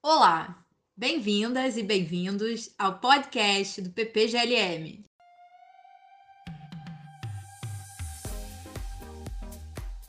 Olá, bem-vindas e bem-vindos ao podcast do PPGLM.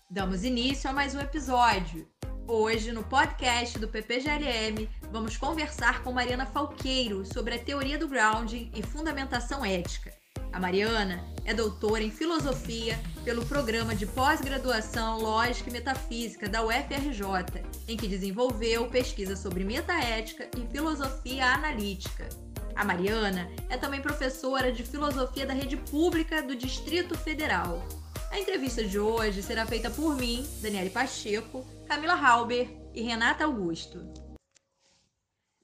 Damos início a mais um episódio. Hoje, no podcast do PPGLM, vamos conversar com Mariana Falqueiro sobre a teoria do grounding e fundamentação ética. A Mariana é doutora em filosofia pelo programa de pós-graduação Lógica e Metafísica da UFRJ, em que desenvolveu pesquisa sobre metaética e filosofia analítica. A Mariana é também professora de filosofia da rede pública do Distrito Federal. A entrevista de hoje será feita por mim, Daniele Pacheco, Camila Halber e Renata Augusto.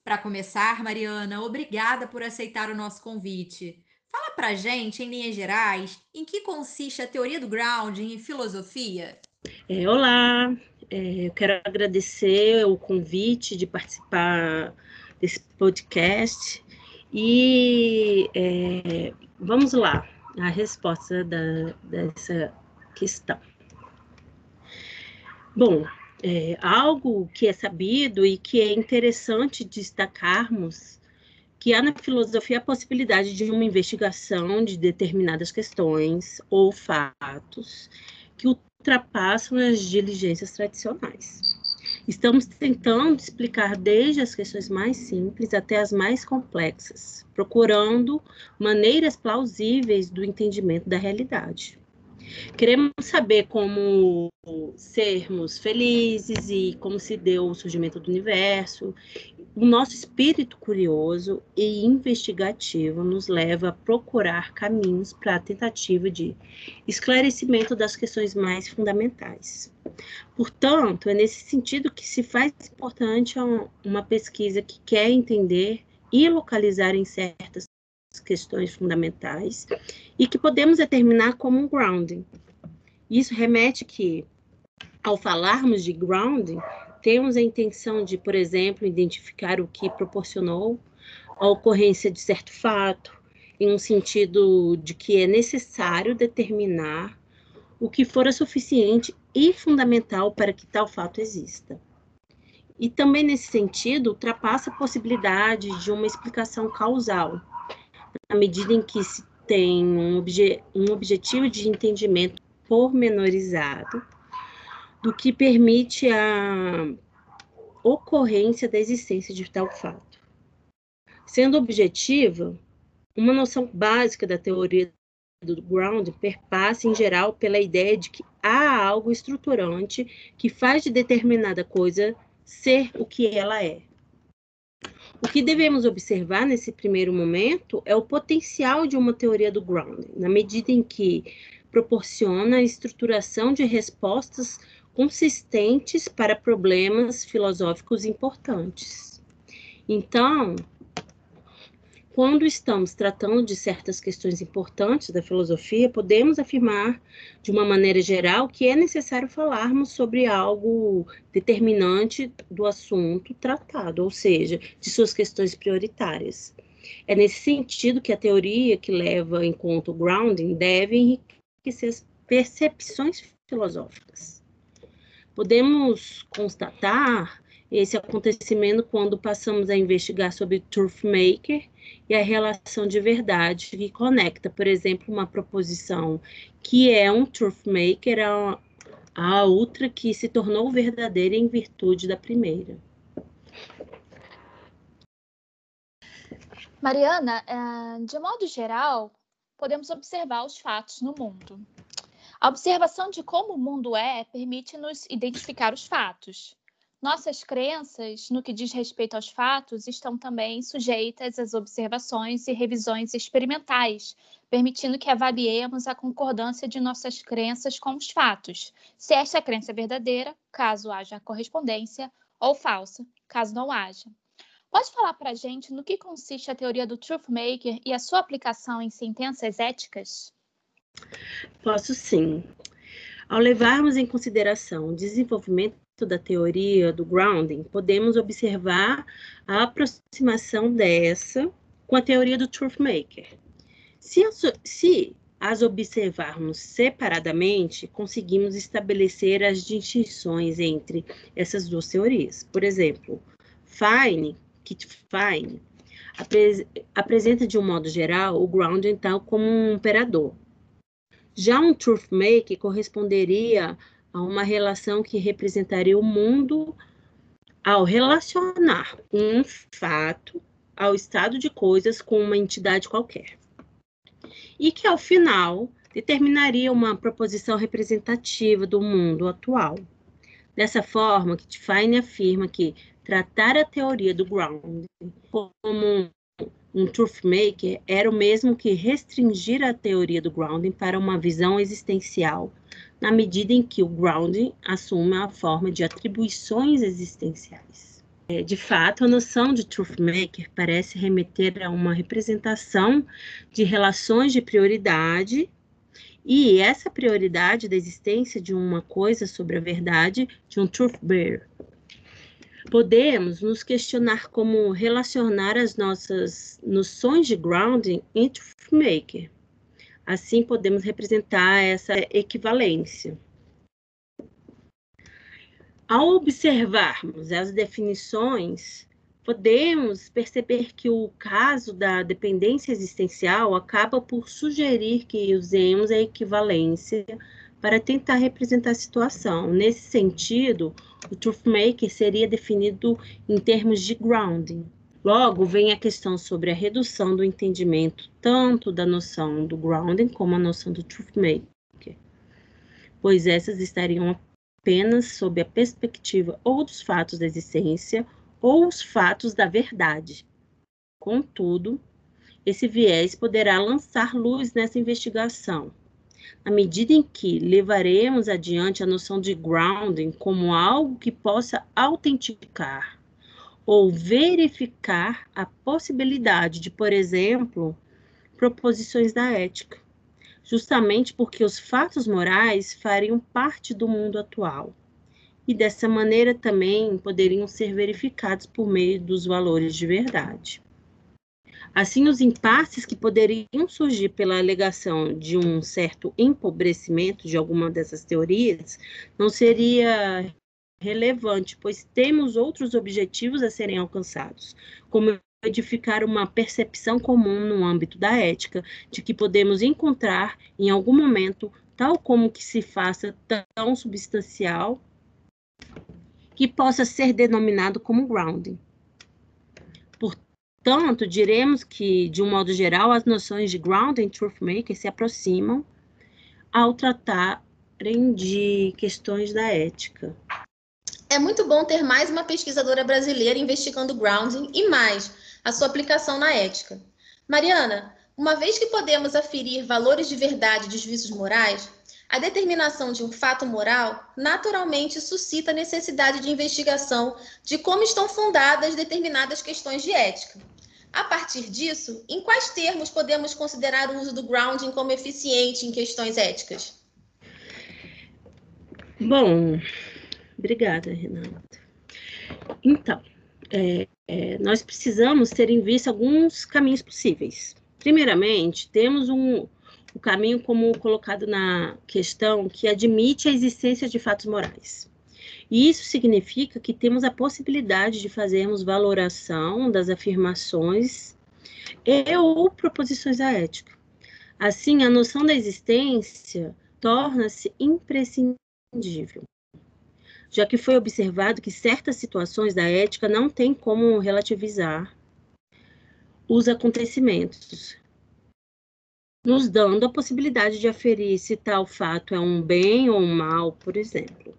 Para começar, Mariana, obrigada por aceitar o nosso convite. Fala pra gente, em linhas gerais, em que consiste a teoria do grounding em filosofia? É, olá, é, eu quero agradecer o convite de participar desse podcast e é, vamos lá, a resposta da, dessa questão. Bom, é, algo que é sabido e que é interessante destacarmos que há na filosofia a possibilidade de uma investigação de determinadas questões ou fatos que ultrapassam as diligências tradicionais. Estamos tentando explicar desde as questões mais simples até as mais complexas, procurando maneiras plausíveis do entendimento da realidade. Queremos saber como sermos felizes e como se deu o surgimento do universo. O nosso espírito curioso e investigativo nos leva a procurar caminhos para a tentativa de esclarecimento das questões mais fundamentais. Portanto, é nesse sentido que se faz importante uma pesquisa que quer entender e localizar em certas questões fundamentais e que podemos determinar como um grounding. Isso remete que, ao falarmos de grounding, temos a intenção de, por exemplo, identificar o que proporcionou a ocorrência de certo fato, em um sentido de que é necessário determinar o que fora suficiente e fundamental para que tal fato exista. E também nesse sentido, ultrapassa a possibilidade de uma explicação causal, à medida em que se tem um, obje um objetivo de entendimento pormenorizado do que permite a ocorrência da existência de tal fato. Sendo objetiva, uma noção básica da teoria do ground perpassa em geral pela ideia de que há algo estruturante que faz de determinada coisa ser o que ela é. O que devemos observar nesse primeiro momento é o potencial de uma teoria do grounding, na medida em que proporciona a estruturação de respostas consistentes para problemas filosóficos importantes. Então, quando estamos tratando de certas questões importantes da filosofia, podemos afirmar, de uma maneira geral, que é necessário falarmos sobre algo determinante do assunto tratado, ou seja, de suas questões prioritárias. É nesse sentido que a teoria que leva em conta o grounding deve enriquecer as percepções filosóficas. Podemos constatar esse acontecimento quando passamos a investigar sobre Truth Maker e a relação de verdade que conecta, por exemplo, uma proposição que é um truth maker a, a outra que se tornou verdadeira em virtude da primeira. Mariana, eh, de modo geral, podemos observar os fatos no mundo. A observação de como o mundo é permite-nos identificar os fatos. Nossas crenças, no que diz respeito aos fatos, estão também sujeitas às observações e revisões experimentais, permitindo que avaliemos a concordância de nossas crenças com os fatos, se esta crença é verdadeira, caso haja correspondência, ou falsa, caso não haja. Pode falar para a gente no que consiste a teoria do Truth Maker e a sua aplicação em sentenças éticas? Posso sim. Ao levarmos em consideração o desenvolvimento da teoria do grounding, podemos observar a aproximação dessa com a teoria do truth maker. Se, se as observarmos separadamente, conseguimos estabelecer as distinções entre essas duas teorias. Por exemplo, Fine, Kit Fine, apre apresenta de um modo geral o grounding então como um operador. Já um truth maker corresponderia a uma relação que representaria o mundo ao relacionar um fato ao estado de coisas com uma entidade qualquer. E que, ao final, determinaria uma proposição representativa do mundo atual. Dessa forma, Kitfine afirma que tratar a teoria do grounding como um, um truth maker era o mesmo que restringir a teoria do grounding para uma visão existencial na medida em que o grounding assume a forma de atribuições existenciais. É, de fato, a noção de truth maker parece remeter a uma representação de relações de prioridade e essa prioridade da existência de uma coisa sobre a verdade de um truth bearer. Podemos nos questionar como relacionar as nossas noções de grounding em truth maker. Assim, podemos representar essa equivalência. Ao observarmos as definições, podemos perceber que o caso da dependência existencial acaba por sugerir que usemos a equivalência para tentar representar a situação. Nesse sentido, o truthmaker seria definido em termos de grounding, Logo, vem a questão sobre a redução do entendimento tanto da noção do grounding como a noção do truth maker, pois essas estariam apenas sob a perspectiva ou dos fatos da existência ou os fatos da verdade. Contudo, esse viés poderá lançar luz nessa investigação, na medida em que levaremos adiante a noção de grounding como algo que possa autenticar ou verificar a possibilidade de, por exemplo, proposições da ética, justamente porque os fatos morais fariam parte do mundo atual e dessa maneira também poderiam ser verificados por meio dos valores de verdade. Assim, os impasses que poderiam surgir pela alegação de um certo empobrecimento de alguma dessas teorias não seria relevante, pois temos outros objetivos a serem alcançados, como edificar uma percepção comum no âmbito da ética, de que podemos encontrar em algum momento, tal como que se faça tão substancial, que possa ser denominado como grounding. Portanto, diremos que, de um modo geral, as noções de grounding truthmaker se aproximam ao tratarem de questões da ética. É muito bom ter mais uma pesquisadora brasileira investigando grounding e mais a sua aplicação na ética. Mariana, uma vez que podemos aferir valores de verdade dos vícios morais, a determinação de um fato moral naturalmente suscita a necessidade de investigação de como estão fundadas determinadas questões de ética. A partir disso, em quais termos podemos considerar o uso do grounding como eficiente em questões éticas? Bom, Obrigada, Renata. Então, é, é, nós precisamos ter em vista alguns caminhos possíveis. Primeiramente, temos um, o caminho como colocado na questão que admite a existência de fatos morais. E isso significa que temos a possibilidade de fazermos valoração das afirmações e ou proposições da ética. Assim, a noção da existência torna-se imprescindível já que foi observado que certas situações da ética não têm como relativizar os acontecimentos, nos dando a possibilidade de aferir se tal fato é um bem ou um mal, por exemplo.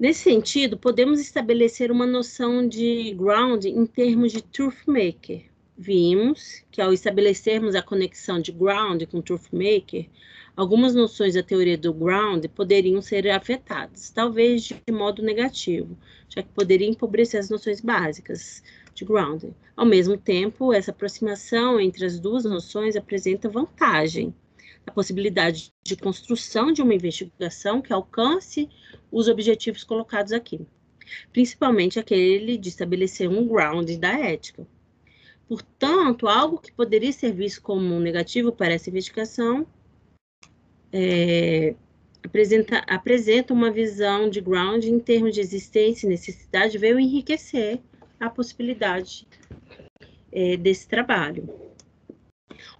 Nesse sentido, podemos estabelecer uma noção de ground em termos de truth maker. Vimos que ao estabelecermos a conexão de ground com truth maker, algumas noções da teoria do ground poderiam ser afetadas, talvez de modo negativo, já que poderia empobrecer as noções básicas de ground. Ao mesmo tempo, essa aproximação entre as duas noções apresenta vantagem, a possibilidade de construção de uma investigação que alcance os objetivos colocados aqui, principalmente aquele de estabelecer um ground da ética. Portanto, algo que poderia ser visto como negativo para essa investigação é, apresenta, apresenta uma visão de ground em termos de existência e necessidade, veio enriquecer a possibilidade é, desse trabalho.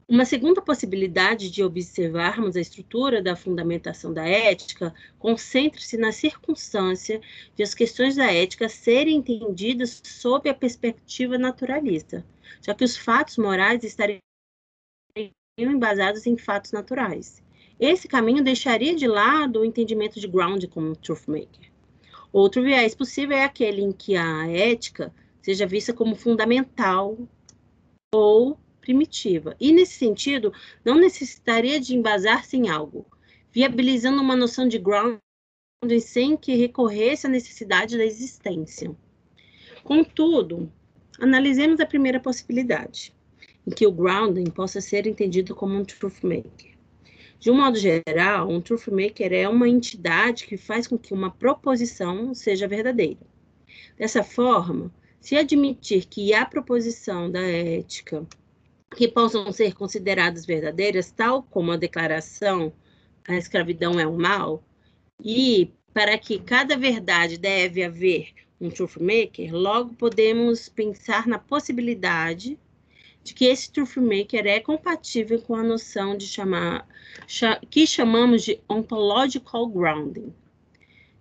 Uma segunda possibilidade de observarmos a estrutura da fundamentação da ética concentra-se na circunstância de as questões da ética serem entendidas sob a perspectiva naturalista, já que os fatos morais estariam embasados em fatos naturais. Esse caminho deixaria de lado o entendimento de Ground como truth maker. Outro viés possível é aquele em que a ética seja vista como fundamental ou primitiva. E, nesse sentido, não necessitaria de embasar-se em algo, viabilizando uma noção de grounding sem que recorresse à necessidade da existência. Contudo, analisemos a primeira possibilidade, em que o grounding possa ser entendido como um truth maker. De um modo geral, um truth maker é uma entidade que faz com que uma proposição seja verdadeira. Dessa forma, se admitir que há proposição da ética que possam ser consideradas verdadeiras, tal como a declaração a escravidão é um mal, e para que cada verdade deve haver um truth maker, logo podemos pensar na possibilidade de que esse truth maker é compatível com a noção de chamar que chamamos de ontological grounding,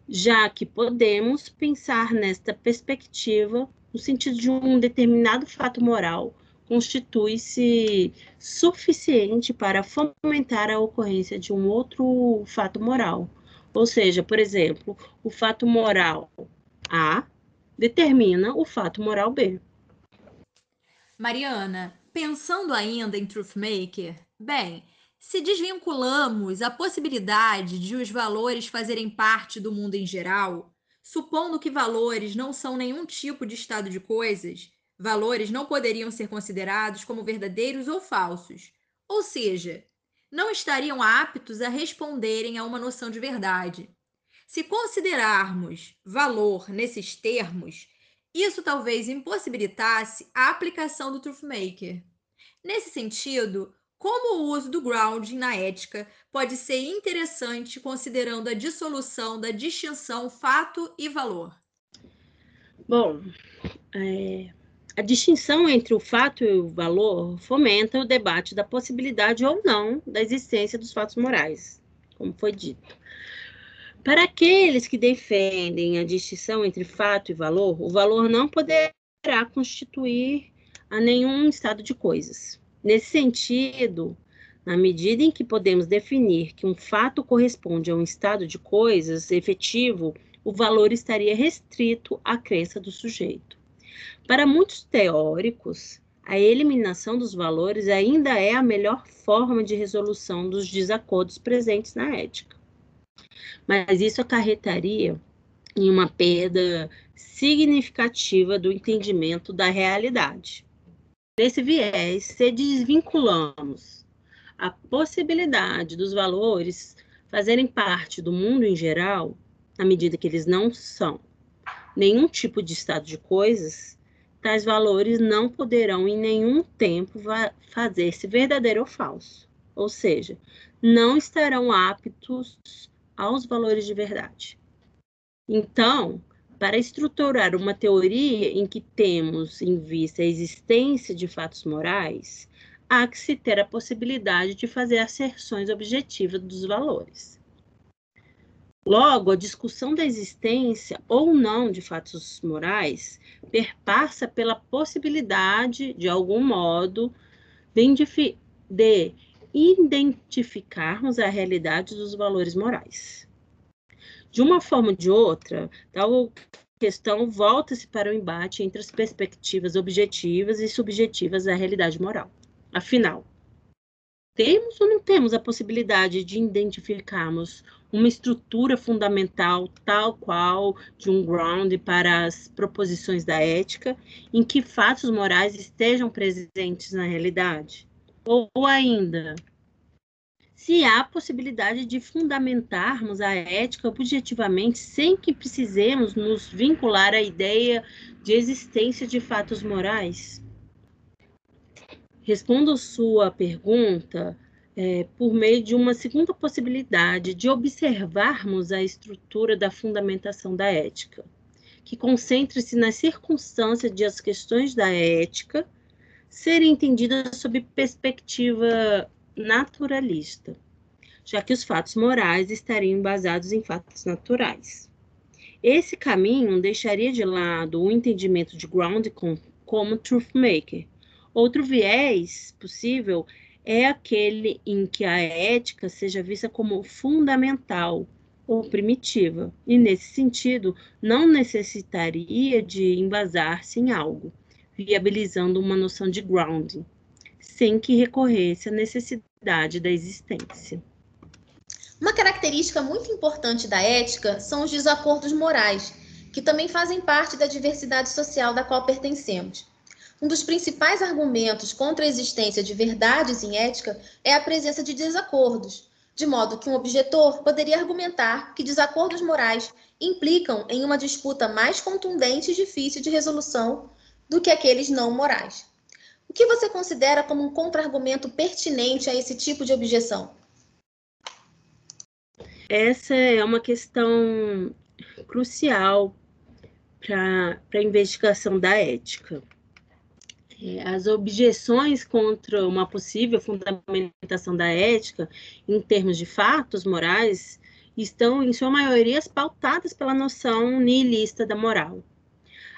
já que podemos pensar nesta perspectiva no sentido de um determinado fato moral constitui-se suficiente para fomentar a ocorrência de um outro fato moral. Ou seja, por exemplo, o fato moral A determina o fato moral B. Mariana, pensando ainda em Truthmaker, bem, se desvinculamos a possibilidade de os valores fazerem parte do mundo em geral, supondo que valores não são nenhum tipo de estado de coisas, valores não poderiam ser considerados como verdadeiros ou falsos, ou seja, não estariam aptos a responderem a uma noção de verdade. Se considerarmos valor nesses termos, isso talvez impossibilitasse a aplicação do Truthmaker. Nesse sentido, como o uso do grounding na ética pode ser interessante considerando a dissolução da distinção fato e valor? Bom, é, a distinção entre o fato e o valor fomenta o debate da possibilidade ou não da existência dos fatos morais, como foi dito. Para aqueles que defendem a distinção entre fato e valor, o valor não poderá constituir a nenhum estado de coisas. Nesse sentido, na medida em que podemos definir que um fato corresponde a um estado de coisas efetivo, o valor estaria restrito à crença do sujeito. Para muitos teóricos, a eliminação dos valores ainda é a melhor forma de resolução dos desacordos presentes na ética. Mas isso acarretaria em uma perda significativa do entendimento da realidade. Nesse viés, se desvinculamos a possibilidade dos valores fazerem parte do mundo em geral, à medida que eles não são nenhum tipo de estado de coisas, tais valores não poderão em nenhum tempo fazer-se verdadeiro ou falso, ou seja, não estarão aptos aos valores de verdade. Então, para estruturar uma teoria em que temos em vista a existência de fatos morais, há que se ter a possibilidade de fazer asserções objetivas dos valores. Logo, a discussão da existência ou não de fatos morais perpassa pela possibilidade, de algum modo, de, de identificarmos a realidade dos valores morais. De uma forma ou de outra, tal questão volta-se para o embate entre as perspectivas objetivas e subjetivas da realidade moral. Afinal, temos ou não temos a possibilidade de identificarmos uma estrutura fundamental tal qual de um ground para as proposições da ética, em que fatos morais estejam presentes na realidade? Ou, ainda, se há possibilidade de fundamentarmos a ética objetivamente sem que precisemos nos vincular à ideia de existência de fatos morais? Respondo sua pergunta é, por meio de uma segunda possibilidade de observarmos a estrutura da fundamentação da ética, que concentre-se nas circunstâncias de as questões da ética serem entendidas sob perspectiva naturalista, já que os fatos morais estariam baseados em fatos naturais. Esse caminho deixaria de lado o entendimento de ground como truth maker. Outro viés possível é aquele em que a ética seja vista como fundamental ou primitiva, e nesse sentido não necessitaria de embasar-se em algo, viabilizando uma noção de grounding, sem que recorresse à necessidade da existência. Uma característica muito importante da ética são os desacordos morais, que também fazem parte da diversidade social da qual pertencemos. Um dos principais argumentos contra a existência de verdades em ética é a presença de desacordos, de modo que um objetor poderia argumentar que desacordos morais implicam em uma disputa mais contundente e difícil de resolução do que aqueles não morais. O que você considera como um contra-argumento pertinente a esse tipo de objeção? Essa é uma questão crucial para a investigação da ética. É, as objeções contra uma possível fundamentação da ética em termos de fatos morais estão, em sua maioria, pautadas pela noção nihilista da moral.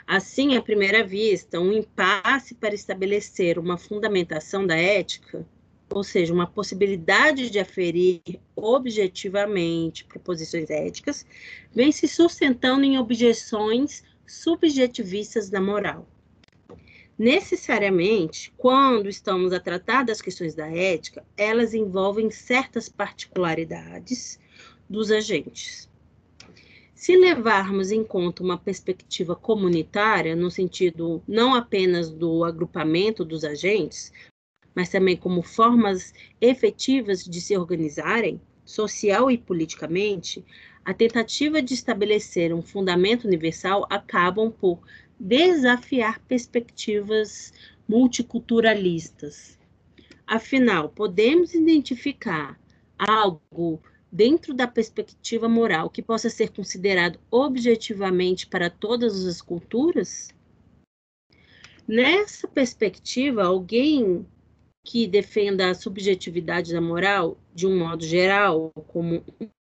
Assim, à primeira vista, um impasse para estabelecer uma fundamentação da ética ou seja, uma possibilidade de aferir objetivamente proposições éticas, vem se sustentando em objeções subjetivistas da moral. Necessariamente, quando estamos a tratar das questões da ética, elas envolvem certas particularidades dos agentes. Se levarmos em conta uma perspectiva comunitária, no sentido não apenas do agrupamento dos agentes, mas também como formas efetivas de se organizarem, social e politicamente, a tentativa de estabelecer um fundamento universal acabam por desafiar perspectivas multiculturalistas. Afinal, podemos identificar algo dentro da perspectiva moral que possa ser considerado objetivamente para todas as culturas? Nessa perspectiva, alguém que defenda a subjetividade da moral, de um modo geral, como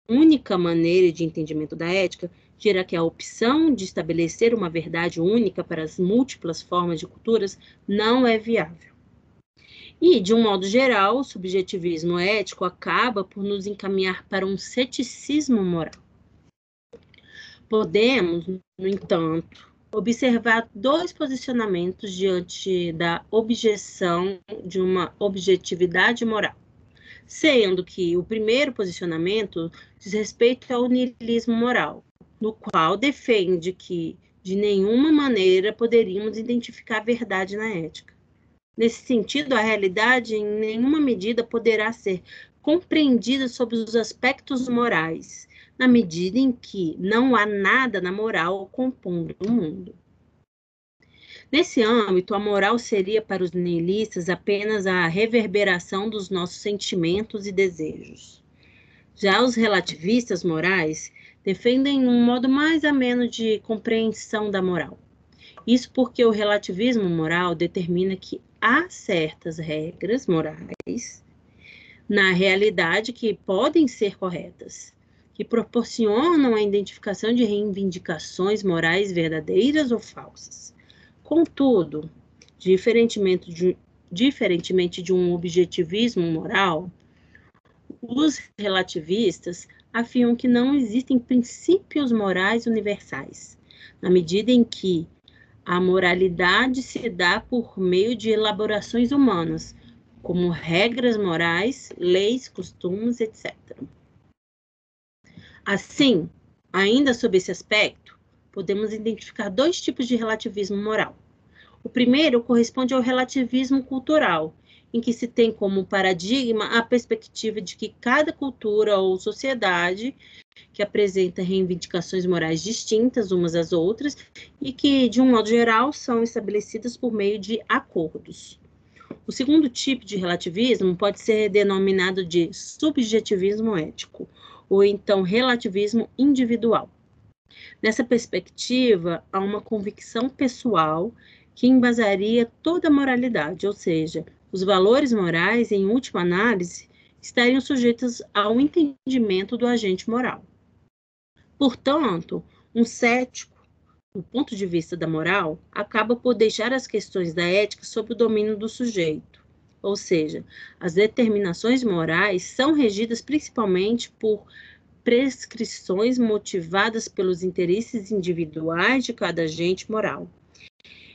única maneira de entendimento da ética, dirá que a opção de estabelecer uma verdade única para as múltiplas formas de culturas não é viável. E, de um modo geral, o subjetivismo ético acaba por nos encaminhar para um ceticismo moral. Podemos, no entanto, observar dois posicionamentos diante da objeção de uma objetividade moral. Sendo que o primeiro posicionamento diz respeito ao niilismo moral, no qual defende que de nenhuma maneira poderíamos identificar a verdade na ética. Nesse sentido, a realidade em nenhuma medida poderá ser compreendida sob os aspectos morais, na medida em que não há nada na moral compondo o mundo. Nesse âmbito, a moral seria para os nihilistas apenas a reverberação dos nossos sentimentos e desejos. Já os relativistas morais defendem um modo mais ameno de compreensão da moral. Isso porque o relativismo moral determina que há certas regras morais na realidade que podem ser corretas, que proporcionam a identificação de reivindicações morais verdadeiras ou falsas. Contudo, diferentemente de, diferentemente de um objetivismo moral, os relativistas afirmam que não existem princípios morais universais, na medida em que a moralidade se dá por meio de elaborações humanas, como regras morais, leis, costumes, etc. Assim, ainda sob esse aspecto, podemos identificar dois tipos de relativismo moral. O primeiro corresponde ao relativismo cultural, em que se tem como paradigma a perspectiva de que cada cultura ou sociedade que apresenta reivindicações morais distintas umas às outras e que, de um modo geral, são estabelecidas por meio de acordos. O segundo tipo de relativismo pode ser denominado de subjetivismo ético, ou então relativismo individual. Nessa perspectiva, há uma convicção pessoal que embasaria toda a moralidade, ou seja, os valores morais, em última análise, estariam sujeitos ao entendimento do agente moral. Portanto, um cético, do ponto de vista da moral, acaba por deixar as questões da ética sob o domínio do sujeito. Ou seja, as determinações morais são regidas principalmente por prescrições motivadas pelos interesses individuais de cada agente moral.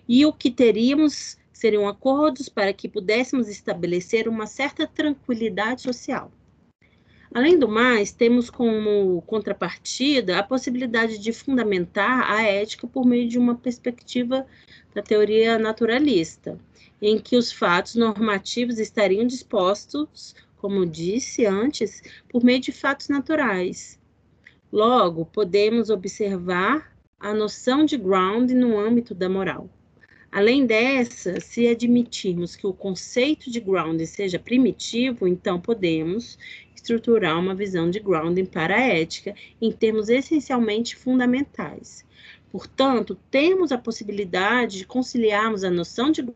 E o que teríamos seriam acordos para que pudéssemos estabelecer uma certa tranquilidade social. Além do mais, temos como contrapartida a possibilidade de fundamentar a ética por meio de uma perspectiva da teoria naturalista, em que os fatos normativos estariam dispostos, como disse antes, por meio de fatos naturais. Logo, podemos observar a noção de ground no âmbito da moral. Além dessa, se admitirmos que o conceito de grounding seja primitivo, então podemos estruturar uma visão de grounding para a ética em termos essencialmente fundamentais. Portanto, temos a possibilidade de conciliarmos a noção de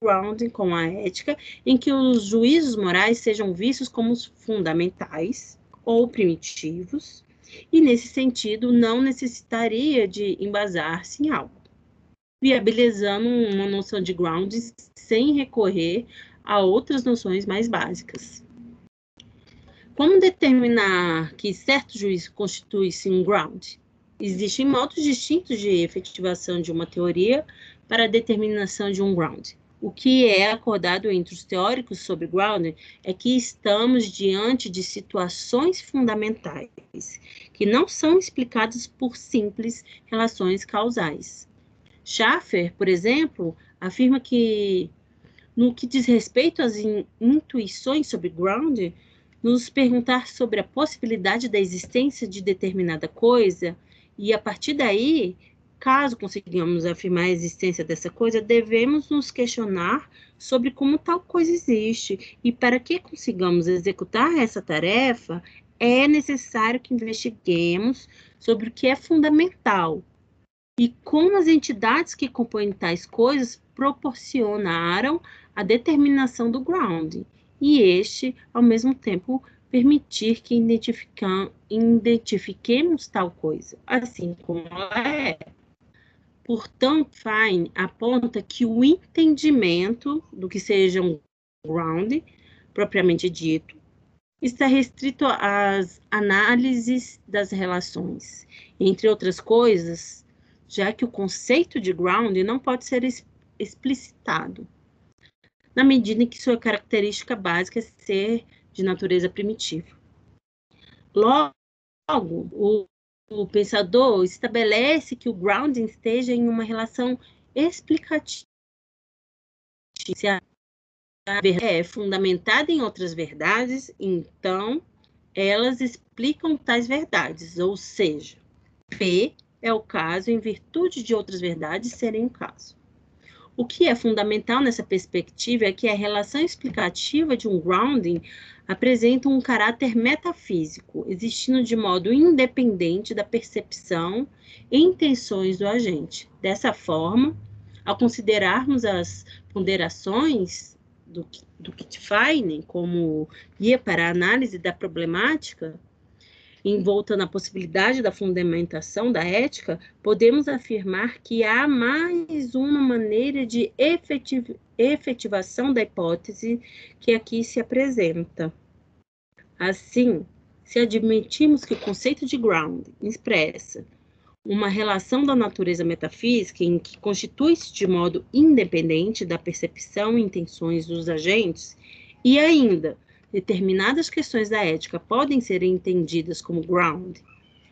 grounding com a ética, em que os juízos morais sejam vistos como fundamentais ou primitivos, e nesse sentido não necessitaria de embasar-se em algo viabilizando uma noção de ground sem recorrer a outras noções mais básicas. Como determinar que certo juízo constitui-se um ground? Existem modos distintos de efetivação de uma teoria para a determinação de um ground. O que é acordado entre os teóricos sobre ground é que estamos diante de situações fundamentais que não são explicadas por simples relações causais. Schaffer, por exemplo, afirma que, no que diz respeito às in intuições sobre ground, nos perguntar sobre a possibilidade da existência de determinada coisa e, a partir daí, caso consigamos afirmar a existência dessa coisa, devemos nos questionar sobre como tal coisa existe e para que consigamos executar essa tarefa, é necessário que investiguemos sobre o que é fundamental, e como as entidades que compõem tais coisas proporcionaram a determinação do ground, e este, ao mesmo tempo, permitir que identifiquemos tal coisa, assim como ela é. Portanto, Fine aponta que o entendimento do que seja um ground, propriamente dito, está restrito às análises das relações. Entre outras coisas, já que o conceito de ground não pode ser explicitado, na medida em que sua característica básica é ser de natureza primitiva. Logo, o, o pensador estabelece que o grounding esteja em uma relação explicativa. Se a verdade é fundamentada em outras verdades, então elas explicam tais verdades, ou seja, P é o caso em virtude de outras verdades serem o caso. O que é fundamental nessa perspectiva é que a relação explicativa de um grounding apresenta um caráter metafísico, existindo de modo independente da percepção e intenções do agente. Dessa forma, ao considerarmos as ponderações do, do Kitfeinen como guia para a análise da problemática, envolta na possibilidade da fundamentação da ética, podemos afirmar que há mais uma maneira de efetiv efetivação da hipótese que aqui se apresenta. Assim, se admitirmos que o conceito de ground expressa uma relação da natureza metafísica em que constitui-se de modo independente da percepção e intenções dos agentes, e ainda determinadas questões da ética podem ser entendidas como ground,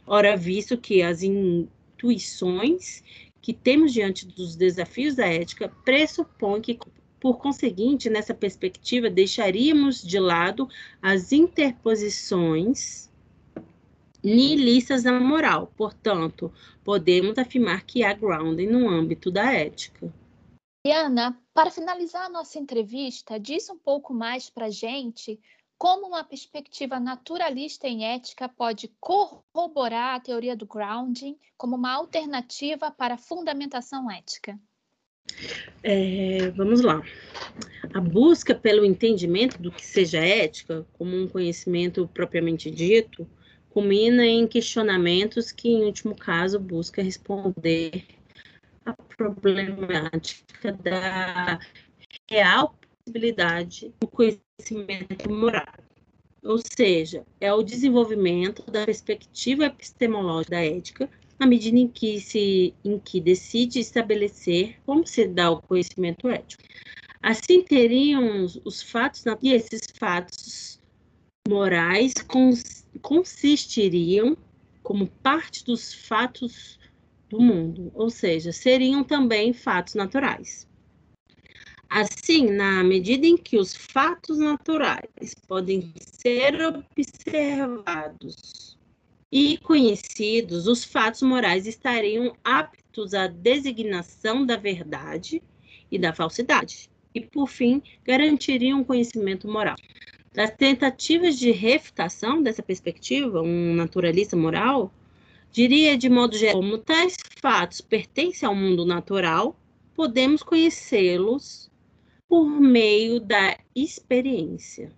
ora, visto que as intuições que temos diante dos desafios da ética pressupõem que, por conseguinte, nessa perspectiva, deixaríamos de lado as interposições nihilistas da moral. Portanto, podemos afirmar que há grounding no âmbito da ética. Diana, para finalizar a nossa entrevista, diz um pouco mais para a gente como uma perspectiva naturalista em ética pode corroborar a teoria do grounding como uma alternativa para a fundamentação ética? É, vamos lá. A busca pelo entendimento do que seja ética, como um conhecimento propriamente dito, culmina em questionamentos que, em último caso, busca responder à problemática da real possibilidade do conhecimento moral. Ou seja, é o desenvolvimento da perspectiva epistemológica da ética na medida em que se em que decide estabelecer como se dá o conhecimento ético. Assim teriam os fatos e esses fatos morais cons, consistiriam como parte dos fatos do mundo, ou seja, seriam também fatos naturais. Assim, na medida em que os fatos naturais podem ser observados e conhecidos, os fatos morais estariam aptos à designação da verdade e da falsidade, e, por fim, garantiriam um conhecimento moral. Das tentativas de refutação dessa perspectiva, um naturalista moral diria de modo geral, como tais fatos pertencem ao mundo natural, podemos conhecê-los por meio da experiência.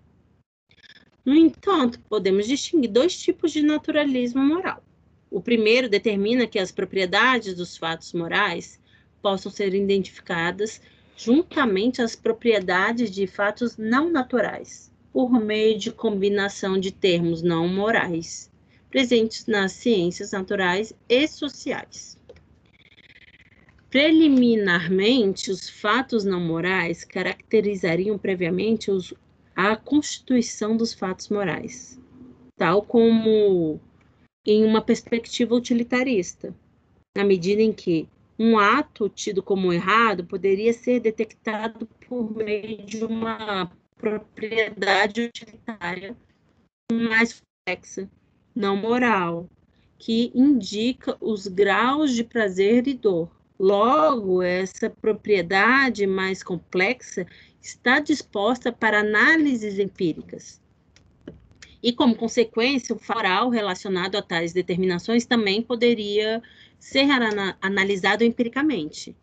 No entanto, podemos distinguir dois tipos de naturalismo moral. O primeiro determina que as propriedades dos fatos morais possam ser identificadas juntamente às propriedades de fatos não naturais, por meio de combinação de termos não morais, presentes nas ciências naturais e sociais. Preliminarmente, os fatos não morais caracterizariam previamente os, a constituição dos fatos morais, tal como em uma perspectiva utilitarista, na medida em que um ato tido como errado poderia ser detectado por meio de uma propriedade utilitária mais complexa, não moral, que indica os graus de prazer e dor. Logo, essa propriedade mais complexa está disposta para análises empíricas. E, como consequência, o moral relacionado a tais determinações também poderia ser analisado empiricamente.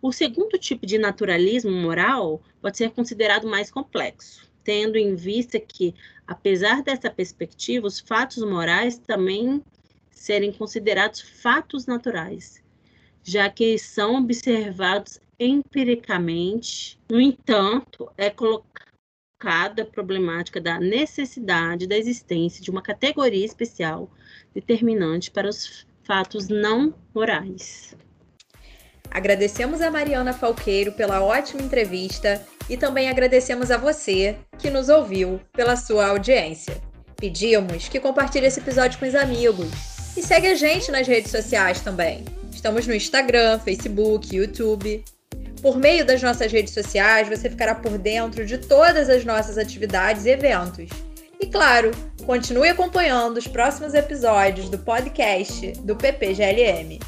O segundo tipo de naturalismo moral pode ser considerado mais complexo, tendo em vista que, apesar dessa perspectiva, os fatos morais também serem considerados fatos naturais, já que são observados empiricamente. No entanto, é colocada a problemática da necessidade da existência de uma categoria especial determinante para os fatos não morais. Agradecemos a Mariana Falqueiro pela ótima entrevista e também agradecemos a você que nos ouviu pela sua audiência. Pedimos que compartilhe esse episódio com os amigos e segue a gente nas redes sociais também. Estamos no Instagram, Facebook, YouTube. Por meio das nossas redes sociais, você ficará por dentro de todas as nossas atividades e eventos. E claro, continue acompanhando os próximos episódios do podcast do PPGLM.